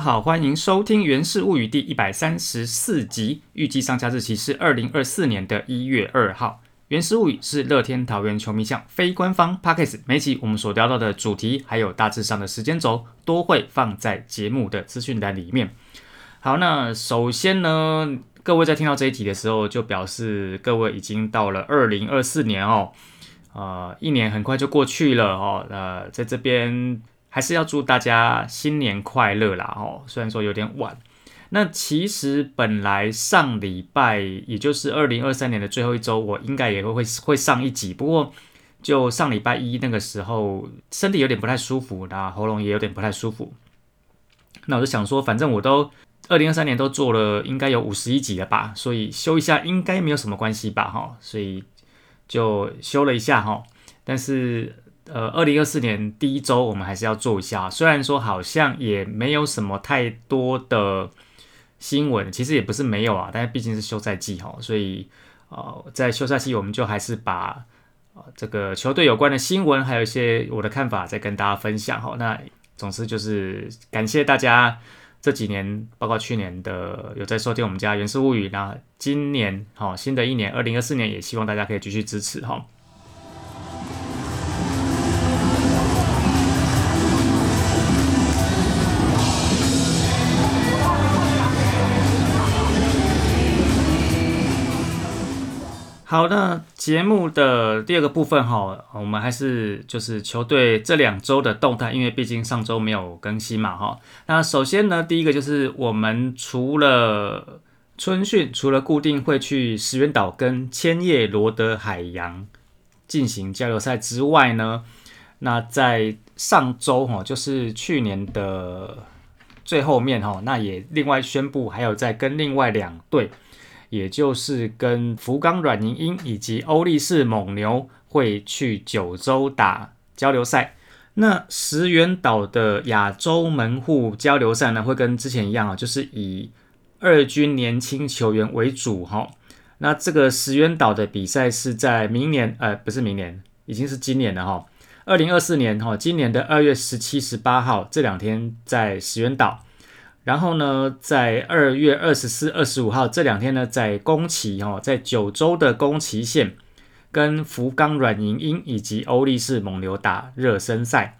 好，欢迎收听《源氏物语》第一百三十四集，预计上架日期是二零二四年的一月二号。《源氏物语》是乐天桃园球迷向非官方 Podcast，每集我们所聊到的主题还有大致上的时间轴，都会放在节目的资讯栏里面。好，那首先呢，各位在听到这一题的时候，就表示各位已经到了二零二四年哦，呃，一年很快就过去了哦，呃，在这边。还是要祝大家新年快乐啦！哦，虽然说有点晚，那其实本来上礼拜，也就是二零二三年的最后一周，我应该也会会会上一集。不过就上礼拜一那个时候，身体有点不太舒服，那喉咙也有点不太舒服。那我就想说，反正我都二零二三年都做了，应该有五十一集了吧，所以休一下应该没有什么关系吧？哈，所以就休了一下哈，但是。呃，二零二四年第一周我们还是要做一下，虽然说好像也没有什么太多的新闻，其实也不是没有啊，但是毕竟是休赛季哈，所以呃，在休赛期我们就还是把呃这个球队有关的新闻，还有一些我的看法再跟大家分享哈。那总之就是感谢大家这几年，包括去年的有在收听我们家《原始物语》，那今年哈新的一年二零二四年也希望大家可以继续支持哈。好，那节目的第二个部分哈，我们还是就是球队这两周的动态，因为毕竟上周没有更新嘛哈。那首先呢，第一个就是我们除了春训，除了固定会去石原岛跟千叶罗德海洋进行交流赛之外呢，那在上周哈，就是去年的最后面哈，那也另外宣布还有在跟另外两队。也就是跟福冈软银鹰以及欧力士蒙牛会去九州打交流赛。那石原岛的亚洲门户交流赛呢，会跟之前一样啊，就是以二军年轻球员为主哈。那这个石原岛的比赛是在明年，呃，不是明年，已经是今年了哈，二零二四年哈，今年的二月十七、十八号这两天在石原岛。然后呢，在二月二十四、二十五号这两天呢，在宫崎哈，在九州的宫崎县，跟福冈软银鹰以及欧力士蒙牛打热身赛。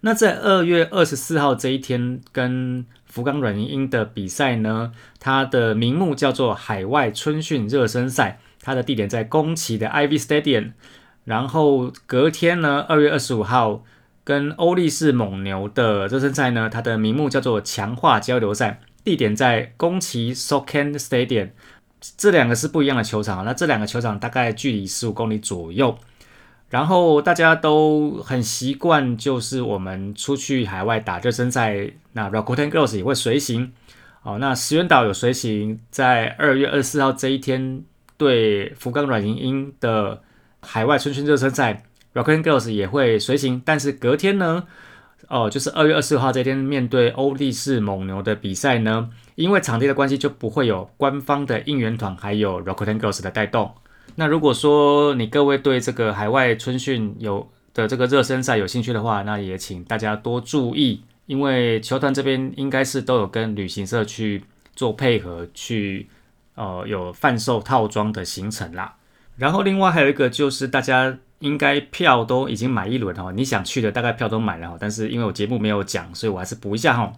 那在二月二十四号这一天，跟福冈软银鹰的比赛呢，它的名目叫做海外春训热身赛，它的地点在宫崎的 Ivy Stadium。然后隔天呢，二月二十五号。跟欧力士蒙牛的热身赛呢，它的名目叫做强化交流赛，地点在宫崎 Soken Stadium，这两个是不一样的球场。那这两个球场大概距离十五公里左右，然后大家都很习惯，就是我们出去海外打热身赛，那 Rakuten Girls 也会随行。哦，那石原岛有随行，在二月二十四号这一天对福冈软银鹰的海外春训热身赛。Rockland Girls 也会随行，但是隔天呢，哦，就是二月二十号这天面对欧力士蒙牛的比赛呢，因为场地的关系，就不会有官方的应援团，还有 Rockland Girls 的带动。那如果说你各位对这个海外春训有的这个热身赛有兴趣的话，那也请大家多注意，因为球团这边应该是都有跟旅行社去做配合，去呃有贩售套装的行程啦。然后另外还有一个就是大家。应该票都已经买一轮哈，你想去的大概票都买了哈，但是因为我节目没有讲，所以我还是补一下哈。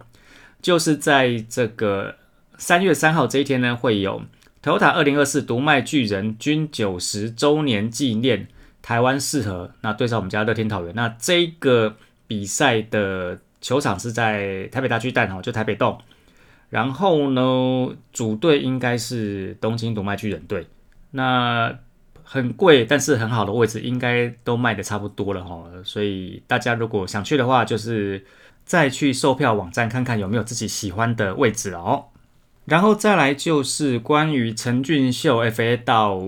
就是在这个三月三号这一天呢，会有 Toyota 二零二四独卖巨人均九十周年纪念台湾适合，那对上我们家乐天桃园，那这个比赛的球场是在台北大巨蛋哈，就台北洞。然后呢，主队应该是东京独卖巨人队，那。很贵，但是很好的位置，应该都卖的差不多了哈。所以大家如果想去的话，就是再去售票网站看看有没有自己喜欢的位置哦。然后再来就是关于陈俊秀 FA 到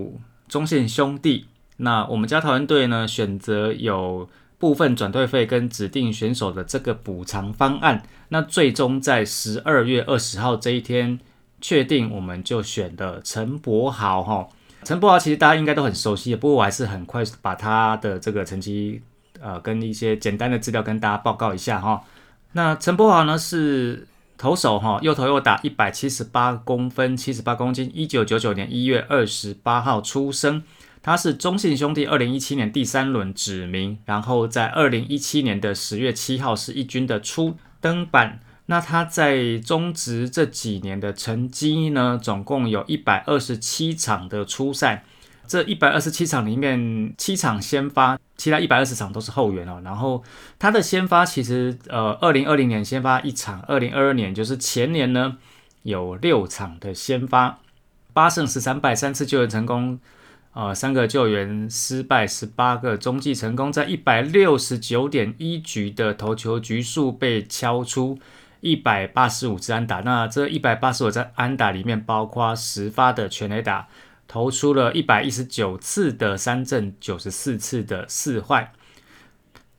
中线兄弟，那我们家桃园队呢选择有部分转队费跟指定选手的这个补偿方案，那最终在十二月二十号这一天确定，我们就选的陈柏豪哈。陈柏豪其实大家应该都很熟悉，不过我还是很快把他的这个成绩，呃，跟一些简单的资料跟大家报告一下哈。那陈柏豪呢是投手哈，右投右打，一百七十八公分，七十八公斤，一九九九年一月二十八号出生。他是中信兄弟二零一七年第三轮指名，然后在二零一七年的十月七号是一军的初登板。那他在中职这几年的成绩呢，总共有一百二十七场的初赛。这一百二十七场里面，七场先发，其他一百二十场都是后援哦。然后他的先发其实，呃，二零二零年先发一场，二零二二年就是前年呢，有六场的先发，八胜十三败，三次救援成功，呃，三个救援失败，十八个中继成功，在一百六十九点一局的投球局数被敲出一百八十五支安打。那这一百八十五支安打里面，包括十发的全垒打。投出了一百一十九次的三振，九十四次的四坏，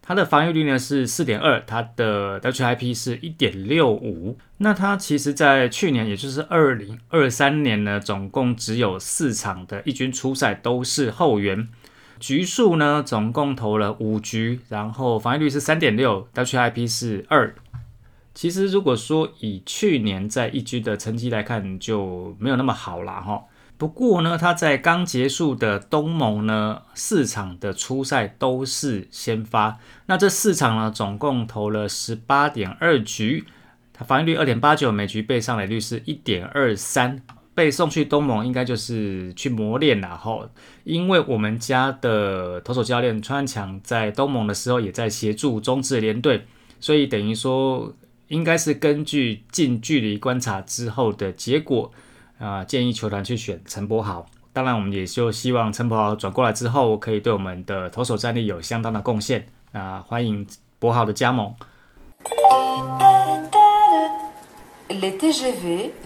他的防御率呢是四点二，他的 WIP 是一点六五。那他其实，在去年，也就是二零二三年呢，总共只有四场的一军出赛都是后援，局数呢总共投了五局，然后防御率是三点六，WIP 是二。其实如果说以去年在一军的成绩来看，就没有那么好了哈。不过呢，他在刚结束的东盟呢四场的初赛都是先发，那这四场呢总共投了十八点二局，他防御率二点八九，每局被上垒率是一点二三，被送去东盟应该就是去磨练了哈，因为我们家的投手教练川强在东盟的时候也在协助中职联队，所以等于说应该是根据近距离观察之后的结果。啊，建议球团去选陈柏豪。当然，我们也就希望陈柏豪转过来之后，可以对我们的投手战力有相当的贡献。那欢迎柏豪的加盟。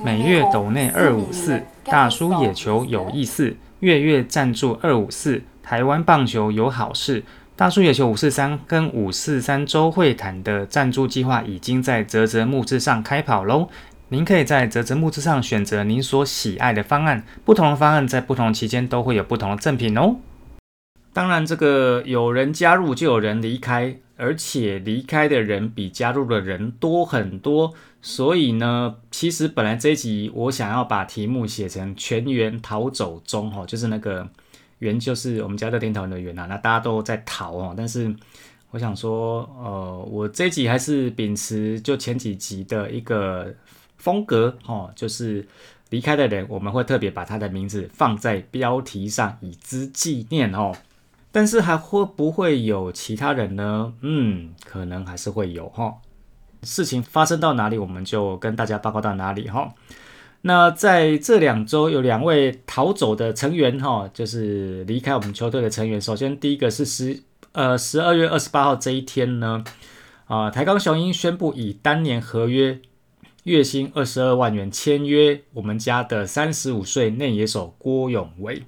每月斗内二五四，大叔野球有意思，月月赞助二五四，台湾棒球有好事。大叔野球五四三跟五四三周会谈的赞助计划已经在泽泽木之上开跑喽。您可以在泽泽木之上选择您所喜爱的方案，不同的方案在不同期间都会有不同的赠品哦。当然，这个有人加入就有人离开，而且离开的人比加入的人多很多。所以呢，其实本来这一集我想要把题目写成“全员逃走中”哈，就是那个“员”就是我们家乐天桃园的“员”啊，那大家都在逃哦。但是我想说，呃，我这集还是秉持就前几集的一个。风格哦，就是离开的人，我们会特别把他的名字放在标题上，以资纪念哦。但是还会不会有其他人呢？嗯，可能还是会有哈。事情发生到哪里，我们就跟大家报告到哪里哈。那在这两周有两位逃走的成员哈，就是离开我们球队的成员。首先第一个是十呃十二月二十八号这一天呢，啊台钢雄鹰宣布以单年合约。月薪二十二万元签约我们家的三十五岁内野手郭永维。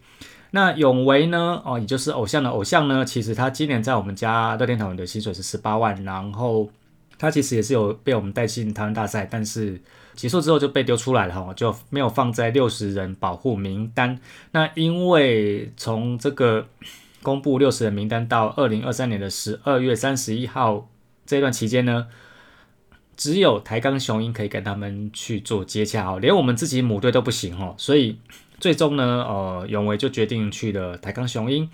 那永维呢？哦，也就是偶像的偶像呢？其实他今年在我们家乐天桃园的薪水是十八万，然后他其实也是有被我们带进台湾大赛，但是结束之后就被丢出来了哈，就没有放在六十人保护名单。那因为从这个公布六十人名单到二零二三年的十二月三十一号这段期间呢？只有台钢雄鹰可以跟他们去做接洽哦，连我们自己母队都不行哦，所以最终呢，呃，永维就决定去了台钢雄鹰。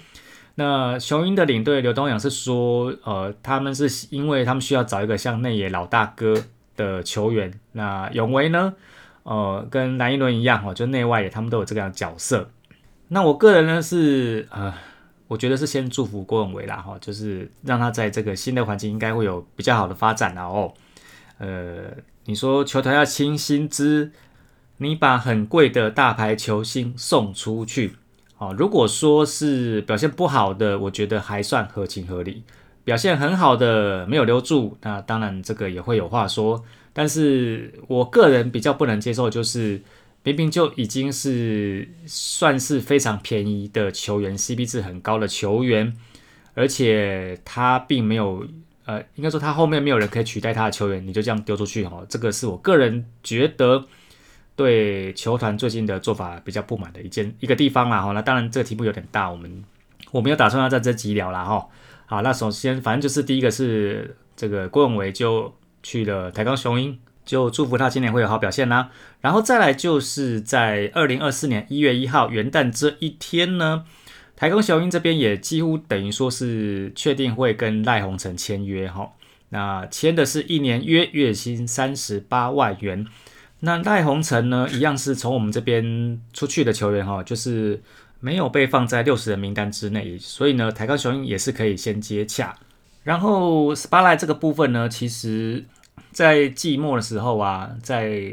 那雄鹰的领队刘东阳是说，呃，他们是因为他们需要找一个像内野老大哥的球员。那永维呢，呃，跟蓝一伦一样哦，就内外野他们都有这个样角色。那我个人呢是，呃，我觉得是先祝福郭永维啦哈，就是让他在这个新的环境应该会有比较好的发展啦哦。呃，你说球团要清薪资，你把很贵的大牌球星送出去，哦，如果说是表现不好的，我觉得还算合情合理；表现很好的没有留住，那当然这个也会有话说。但是我个人比较不能接受，就是明明就已经是算是非常便宜的球员，CP 值很高的球员，而且他并没有。呃，应该说他后面没有人可以取代他的球员，你就这样丢出去哈，这个是我个人觉得对球团最近的做法比较不满的一件一个地方啦哈。那当然这个题目有点大，我们我没有打算要在这集聊啦哈。好，那首先反正就是第一个是这个郭永维就去了台钢雄鹰，就祝福他今年会有好表现啦。然后再来就是在二零二四年一月一号元旦这一天呢，台钢雄鹰这边也几乎等于说是确定会跟赖鸿成签约哈。那签的是一年约，月薪三十八万元。那赖鸿成呢，一样是从我们这边出去的球员哈，就是没有被放在六十人名单之内，所以呢，台钢雄鹰也是可以先接洽。然后 s p a l i 这个部分呢，其实在季末的时候啊，在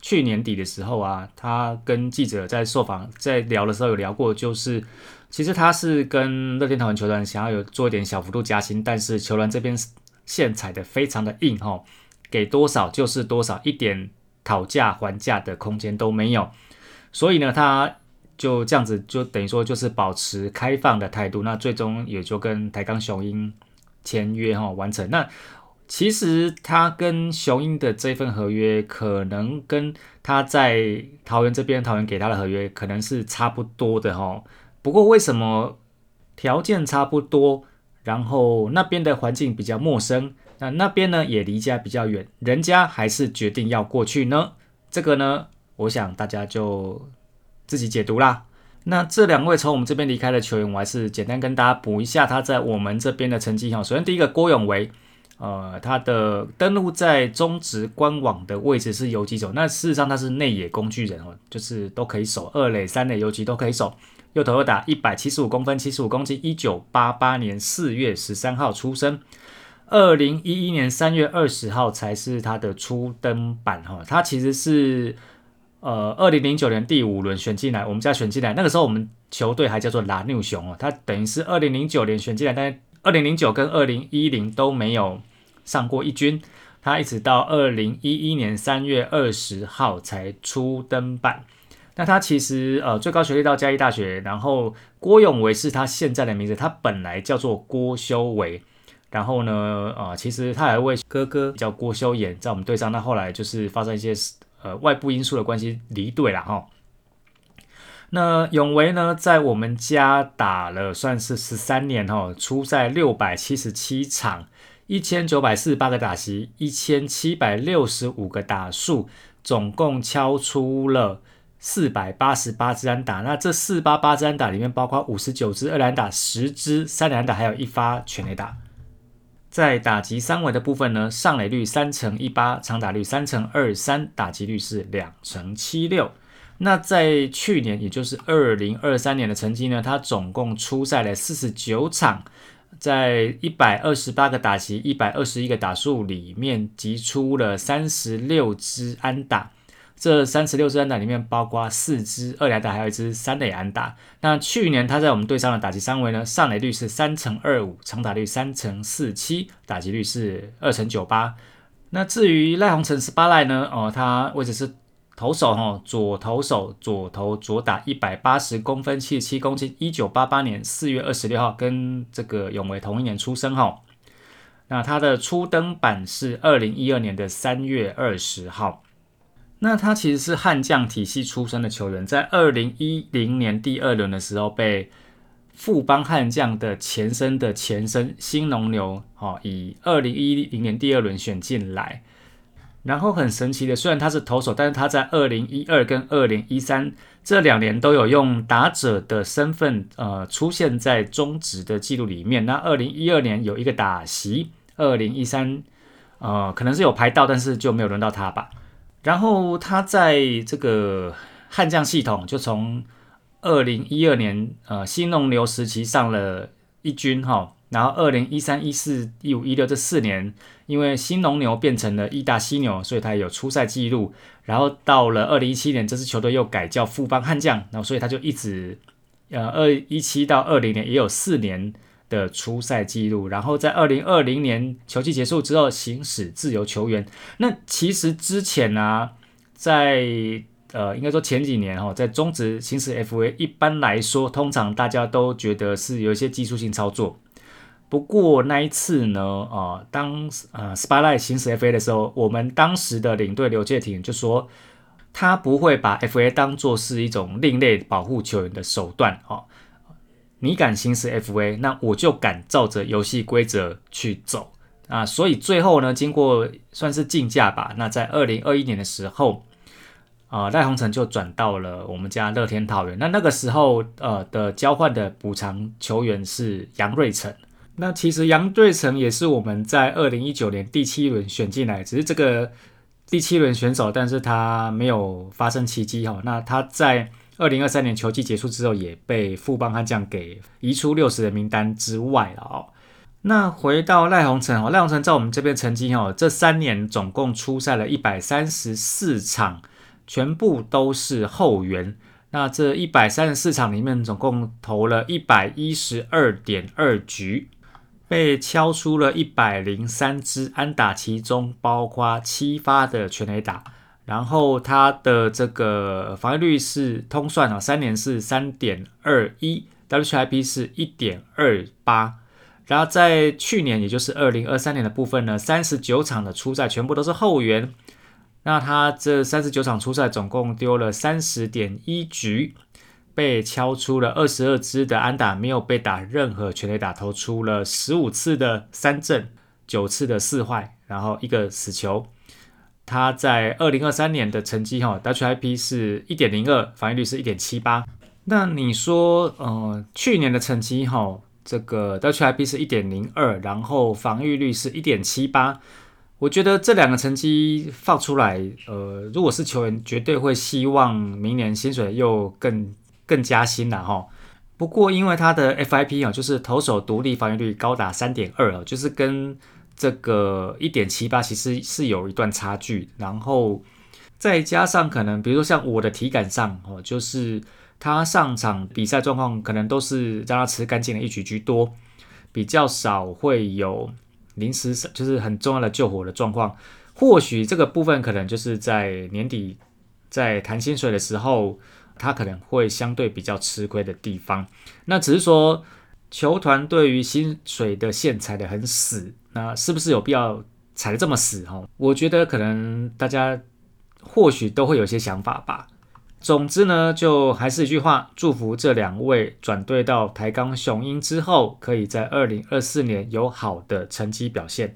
去年底的时候啊，他跟记者在受访在聊的时候有聊过，就是其实他是跟乐天桃园球团想要有做一点小幅度加薪，但是球团这边线踩的非常的硬哈，给多少就是多少，一点。讨价还价的空间都没有，所以呢，他就这样子，就等于说就是保持开放的态度。那最终也就跟台钢雄鹰签约哈，完成。那其实他跟雄鹰的这份合约，可能跟他在桃园这边桃园给他的合约可能是差不多的哈。不过为什么条件差不多，然后那边的环境比较陌生？那那边呢也离家比较远，人家还是决定要过去呢。这个呢，我想大家就自己解读啦。那这两位从我们这边离开的球员，我还是简单跟大家补一下他在我们这边的成绩哈。首先第一个郭永维，呃，他的登录在中职官网的位置是游击手，那事实上他是内野工具人哦，就是都可以守二垒、三垒游击都可以守。右投右打，一百七十五公分，七十五公斤，一九八八年四月十三号出生。二零一一年三月二十号才是他的初登板哈，他其实是呃二零零九年第五轮选进来，我们家选进来，那个时候我们球队还叫做拉牛熊哦，他等于是二零零九年选进来，但二零零九跟二零一零都没有上过一军，他一直到二零一一年三月二十号才出登板。那他其实呃最高学历到嘉义大学，然后郭永维是他现在的名字，他本来叫做郭修维。然后呢，呃，其实他还为哥哥叫郭修言在我们队上，那后来就是发生一些呃外部因素的关系离队了哈。那永维呢，在我们家打了算是十三年哈，出赛六百七十七场，一千九百四十八个打席，一千七百六十五个打数，总共敲出了四百八十八支安打。那这四八八支安打里面，包括五十九支二连打，十支三连打，还有一发全垒打。在打击三围的部分呢，上垒率三乘一八，长打率三乘二三，打击率是两乘七六。那在去年，也就是二零二三年的成绩呢，他总共出赛了四十九场，在一百二十八个打击、一百二十一个打数里面，击出了三十六支安打。这三十六支安打里面，包括四支二垒打，还有一支三垒安打。那去年他在我们队上的打击三围呢，上垒率是三乘二五，长打率三乘四七，打击率是二乘九八。那至于赖鸿成十八赖呢？哦，他位置是投手哦，左投手，左投左打，一百八十公分，七十七公斤，一九八八年四月二十六号跟这个永维同一年出生哈。那他的初登板是二零一二年的三月二十号。那他其实是悍将体系出身的球员，在二零一零年第二轮的时候被富邦悍将的前身的前身新农牛，哦，以二零一零年第二轮选进来。然后很神奇的，虽然他是投手，但是他在二零一二跟二零一三这两年都有用打者的身份，呃，出现在中职的记录里面。那二零一二年有一个打席，二零一三，呃，可能是有排到，但是就没有轮到他吧。然后他在这个悍将系统，就从二零一二年呃新农牛时期上了一军哈，然后二零一三、一四、一五、一六这四年，因为新农牛变成了义大犀牛，所以他有出赛记录。然后到了二零一七年，这支球队又改叫富邦悍将，然后所以他就一直呃二一七到二零年也有四年。的出赛记录，然后在二零二零年球季结束之后行使自由球员。那其实之前呢，在呃应该说前几年哈，在中职行使 FA，一般来说通常大家都觉得是有一些技术性操作。不过那一次呢，啊当呃 spylight 行使 FA 的时候，我们当时的领队刘介廷就说，他不会把 FA 当做是一种另类保护球员的手段哦。你敢行使 FA，那我就敢照着游戏规则去走。啊，所以最后呢，经过算是竞价吧，那在二零二一年的时候，啊赖鸿成就转到了我们家乐天桃园。那那个时候呃的交换的补偿球员是杨瑞成。那其实杨瑞成也是我们在二零一九年第七轮选进来，只是这个第七轮选手，但是他没有发生奇迹哈。那他在二零二三年球季结束之后，也被富邦悍将给移出六十人名单之外了哦。那回到赖鸿成哦，赖鸿成在我们这边成绩哦，这三年总共出赛了一百三十四场，全部都是后援。那这一百三十四场里面，总共投了一百一十二点二局。被敲出了一百零三支安打，其中包括七发的全垒打，然后他的这个防御率是通算啊，三年是三点二一，WIP 是一点二八，然后在去年，也就是二零二三年的部分呢，三十九场的初赛全部都是后援，那他这三十九场初赛总共丢了三十点一局。被敲出了二十二支的安打，没有被打任何全垒打，投出了十五次的三振，九次的四坏，然后一个死球。他在二零二三年的成绩哈，WIP 是一点零二，防御率是一点七八。那你说，呃，去年的成绩哈，这个 WIP 是一点零二，然后防御率是一点七八。我觉得这两个成绩放出来，呃，如果是球员，绝对会希望明年薪水又更。更加新了哈，不过因为他的 FIP 啊，就是投手独立防御率高达三点二啊，就是跟这个一点七八其实是有一段差距。然后再加上可能，比如说像我的体感上哦，就是他上场比赛状况可能都是让他吃干净的一局居多，比较少会有临时就是很重要的救火的状况。或许这个部分可能就是在年底在谈薪水的时候。他可能会相对比较吃亏的地方，那只是说球团对于薪水的线踩得很死，那是不是有必要踩得这么死？哈，我觉得可能大家或许都会有些想法吧。总之呢，就还是一句话，祝福这两位转队到台钢雄鹰之后，可以在二零二四年有好的成绩表现。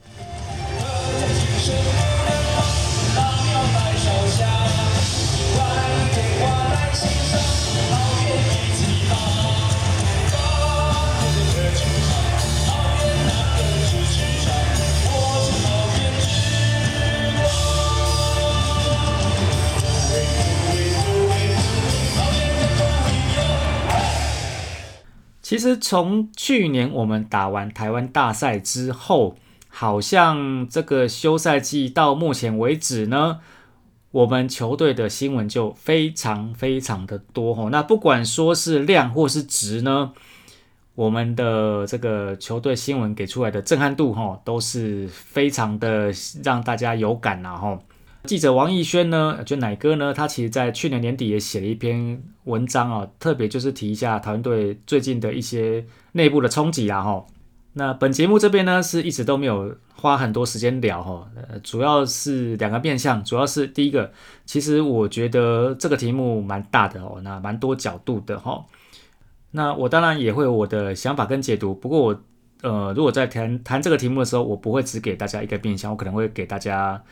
其实从去年我们打完台湾大赛之后，好像这个休赛季到目前为止呢，我们球队的新闻就非常非常的多吼。那不管说是量或是值呢，我们的这个球队新闻给出来的震撼度吼，都是非常的让大家有感呐吼。记者王艺轩呢，就奶哥呢，他其实在去年年底也写了一篇文章啊，特别就是提一下团队最近的一些内部的冲击啊哈。那本节目这边呢，是一直都没有花很多时间聊哈，主要是两个面向，主要是第一个，其实我觉得这个题目蛮大的哦，那蛮多角度的哈。那我当然也会有我的想法跟解读，不过我呃，如果在谈谈这个题目的时候，我不会只给大家一个面向，我可能会给大家。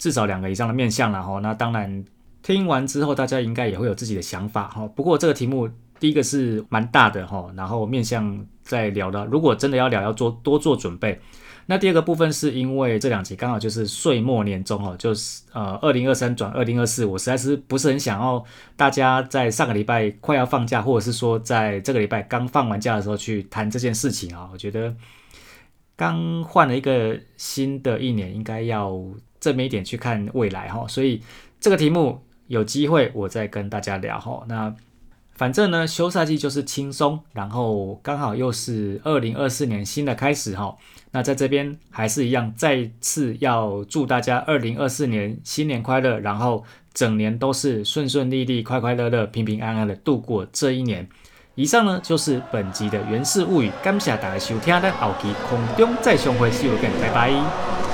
至少两个以上的面相了哈，那当然听完之后，大家应该也会有自己的想法哈。不过这个题目第一个是蛮大的哈，然后面向在聊的，如果真的要聊，要做多做准备。那第二个部分是因为这两集刚好就是岁末年终哈，就是呃二零二三转二零二四，我实在是不是很想要大家在上个礼拜快要放假，或者是说在这个礼拜刚放完假的时候去谈这件事情啊。我觉得刚换了一个新的一年，应该要。正面一点去看未来哈，所以这个题目有机会我再跟大家聊哈。那反正呢，休赛季就是轻松，然后刚好又是二零二四年新的开始哈。那在这边还是一样，再次要祝大家二零二四年新年快乐，然后整年都是顺顺利利、快快乐乐、平平安安的度过这一年。以上呢就是本集的原氏物语，感谢大家收听，咱后期空中再相会，See you again，拜拜。